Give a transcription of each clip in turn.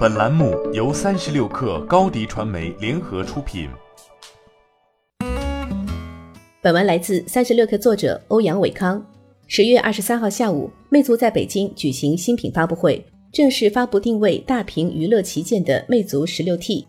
本栏目由三十六氪高低传媒联合出品。本文来自三十六氪作者欧阳伟康。十月二十三号下午，魅族在北京举行新品发布会，正式发布定位大屏娱乐旗舰的魅族十六 T，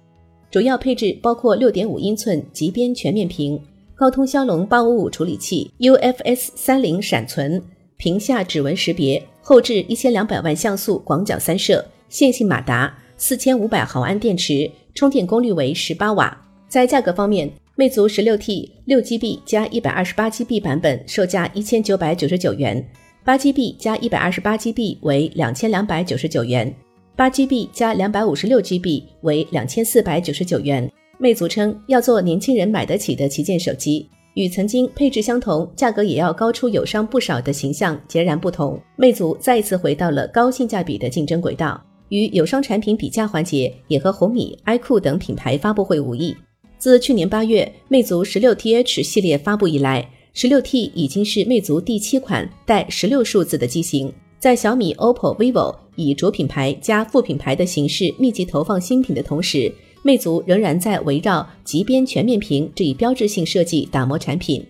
主要配置包括六点五英寸极边全面屏、高通骁龙八五五处理器、UFS 三零闪存、屏下指纹识别。后置一千两百万像素广角三摄，线性马达，四千五百毫安电池，充电功率为十八瓦。在价格方面，魅族十六 T 六 GB 加一百二十八 GB 版本售价一千九百九十九元，八 GB 加一百二十八 GB 为两千两百九十九元，八 GB 加两百五十六 GB 为两千四百九十九元。魅族称要做年轻人买得起的旗舰手机。与曾经配置相同、价格也要高出友商不少的形象截然不同，魅族再一次回到了高性价比的竞争轨道。与友商产品比价环节也和红米、iQOO 等品牌发布会无异。自去年八月魅族十六 TH 系列发布以来，十六 T 已经是魅族第七款带十六数字的机型。在小米、OPPO、vivo 以主品牌加副品牌的形式密集投放新品的同时，魅族仍然在围绕极边全面屏这一标志性设计打磨产品，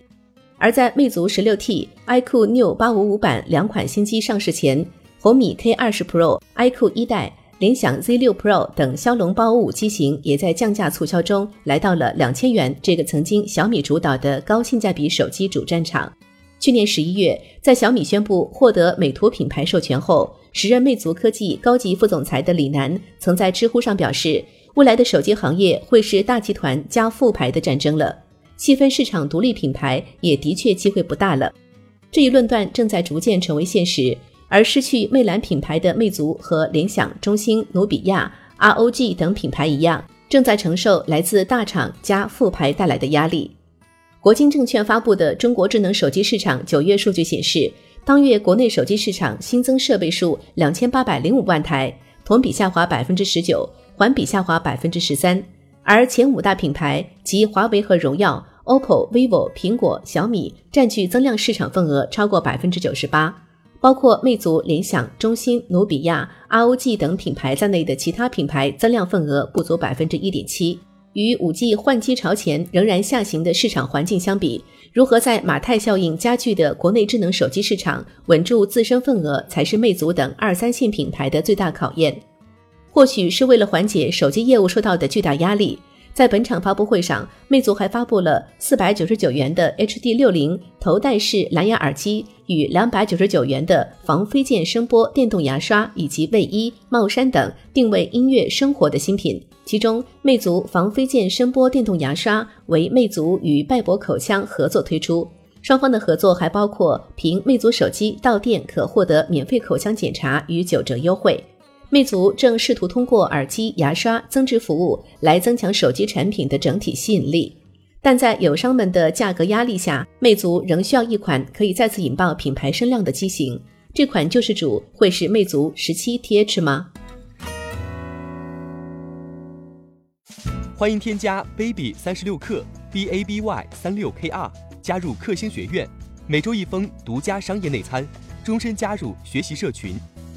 而在魅族十六 T、iQOO Neo 八五五版两款新机上市前，红米 K 二十 Pro、iQOO 一代、联想 Z 六 Pro 等骁龙八五五机型也在降价促销中来到了两千元这个曾经小米主导的高性价比手机主战场。去年十一月，在小米宣布获得美图品牌授权后，时任魅族科技高级副总裁的李楠曾在知乎上表示。未来的手机行业会是大集团加副牌的战争了，细分市场独立品牌也的确机会不大了。这一论断正在逐渐成为现实，而失去魅蓝品牌的魅族和联想、中兴、努比亚、ROG 等品牌一样，正在承受来自大厂加副牌带来的压力。国金证券发布的中国智能手机市场九月数据显示，当月国内手机市场新增设备数两千八百零五万台，同比下滑百分之十九。环比下滑百分之十三，而前五大品牌及华为和荣耀、OPPO、vivo、苹果、小米占据增量市场份额超过百分之九十八，包括魅族、联想、中兴、努比亚、ROG 等品牌在内的其他品牌增量份额不足百分之一点七。与五 G 换机潮前仍然下行的市场环境相比，如何在马太效应加剧的国内智能手机市场稳住自身份额，才是魅族等二三线品牌的最大考验。或许是为了缓解手机业务受到的巨大压力，在本场发布会上，魅族还发布了四百九十九元的 HD 六零头戴式蓝牙耳机与两百九十九元的防飞溅声波电动牙刷，以及卫衣、帽衫等定位音乐生活的新品。其中，魅族防飞溅声波电动牙刷为魅族与拜博口腔合作推出，双方的合作还包括凭魅族手机到店可获得免费口腔检查与九折优惠。魅族正试图通过耳机、牙刷增值服务来增强手机产品的整体吸引力，但在友商们的价格压力下，魅族仍需要一款可以再次引爆品牌声量的机型。这款救世主会是魅族十七 TH 吗？欢迎添加 baby 三十六克 b a b y 三六 k r 加入克星学院，每周一封独家商业内参，终身加入学习社群。